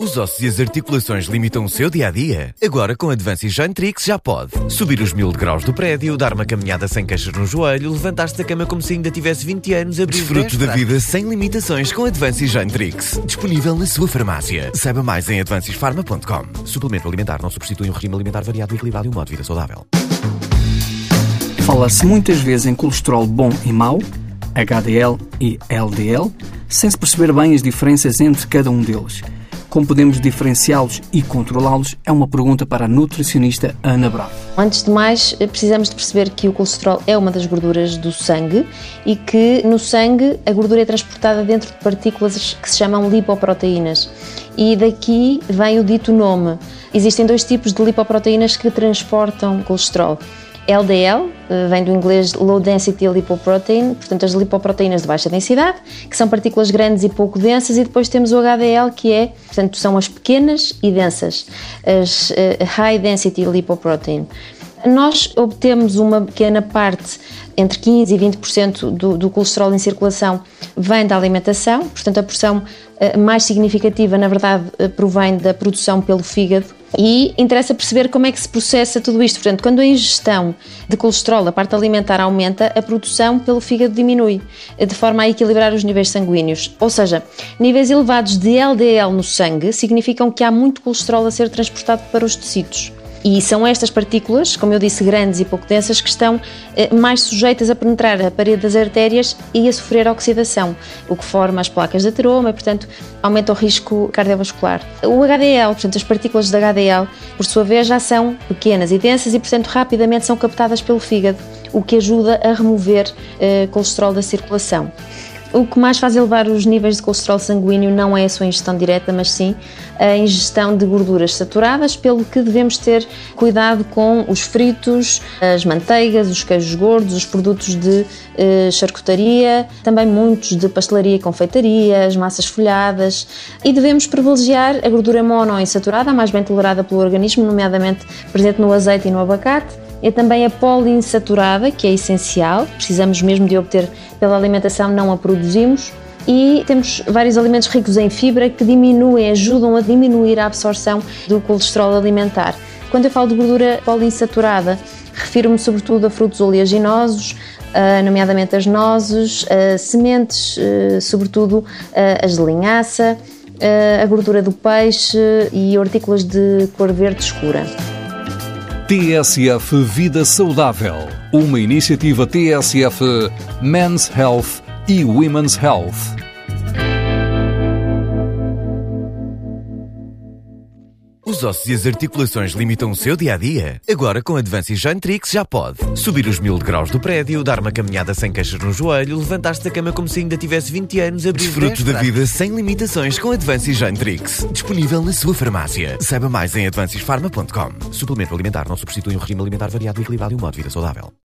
Os ossos e as articulações limitam o seu dia a dia? Agora com Advances Jantrix já pode. Subir os mil graus do prédio, dar uma caminhada sem queixas no joelho, levantar-se da cama como se ainda tivesse 20 anos, abrir Desfrute da vida sem limitações com Advances Jantrix. Disponível na sua farmácia. Saiba mais em advancesfarma.com. Suplemento alimentar não substitui um regime alimentar variado e equilibrado e um modo de vida saudável. Fala-se muitas vezes em colesterol bom e mau, HDL e LDL, sem se perceber bem as diferenças entre cada um deles. Como podemos diferenciá-los e controlá-los é uma pergunta para a nutricionista Ana Bravo. Antes de mais, precisamos de perceber que o colesterol é uma das gorduras do sangue e que no sangue a gordura é transportada dentro de partículas que se chamam lipoproteínas. E daqui vem o dito nome. Existem dois tipos de lipoproteínas que transportam colesterol. LDL, eh, vem do inglês Low Density Lipoprotein, portanto as lipoproteínas de baixa densidade, que são partículas grandes e pouco densas, e depois temos o HDL, que é, portanto, são as pequenas e densas, as uh, High Density Lipoprotein. Nós obtemos uma pequena parte, entre 15% e 20% do, do colesterol em circulação vem da alimentação, portanto a porção uh, mais significativa, na verdade, provém da produção pelo fígado, e interessa perceber como é que se processa tudo isto. Portanto, quando a ingestão de colesterol, a parte alimentar, aumenta, a produção pelo fígado diminui, de forma a equilibrar os níveis sanguíneos. Ou seja, níveis elevados de LDL no sangue significam que há muito colesterol a ser transportado para os tecidos. E são estas partículas, como eu disse, grandes e pouco densas, que estão eh, mais sujeitas a penetrar a parede das artérias e a sofrer oxidação, o que forma as placas de ateroma e, portanto, aumenta o risco cardiovascular. O HDL, portanto, as partículas de HDL, por sua vez, já são pequenas e densas e, portanto, rapidamente são captadas pelo fígado, o que ajuda a remover eh, colesterol da circulação. O que mais faz elevar os níveis de colesterol sanguíneo não é a sua ingestão direta, mas sim a ingestão de gorduras saturadas, pelo que devemos ter cuidado com os fritos, as manteigas, os queijos gordos, os produtos de eh, charcutaria, também muitos de pastelaria e confeitaria, as massas folhadas. E devemos privilegiar a gordura monoinsaturada, mais bem tolerada pelo organismo, nomeadamente presente no azeite e no abacate é também a poliinsaturada, que é essencial, precisamos mesmo de obter pela alimentação, não a produzimos. E temos vários alimentos ricos em fibra que diminuem, ajudam a diminuir a absorção do colesterol alimentar. Quando eu falo de gordura poliinsaturada, refiro-me sobretudo a frutos oleaginosos, nomeadamente as nozes, sementes, sobretudo as de linhaça, a gordura do peixe e hortícolas de cor verde escura. TSF Vida Saudável, uma iniciativa TSF Men's Health e Women's Health. Os ossos e as articulações limitam o seu dia a dia? Agora com Advances Jantrix já pode. Subir os mil graus do prédio, dar uma caminhada sem queixas no joelho, levantar-se da cama como se ainda tivesse 20 anos, abrir Desfrute da vida sem limitações com Advances Jantrix. Disponível na sua farmácia. Saiba mais em advancesfarma.com. Suplemento alimentar não substitui um regime alimentar variado equilibrado e um modo de vida saudável.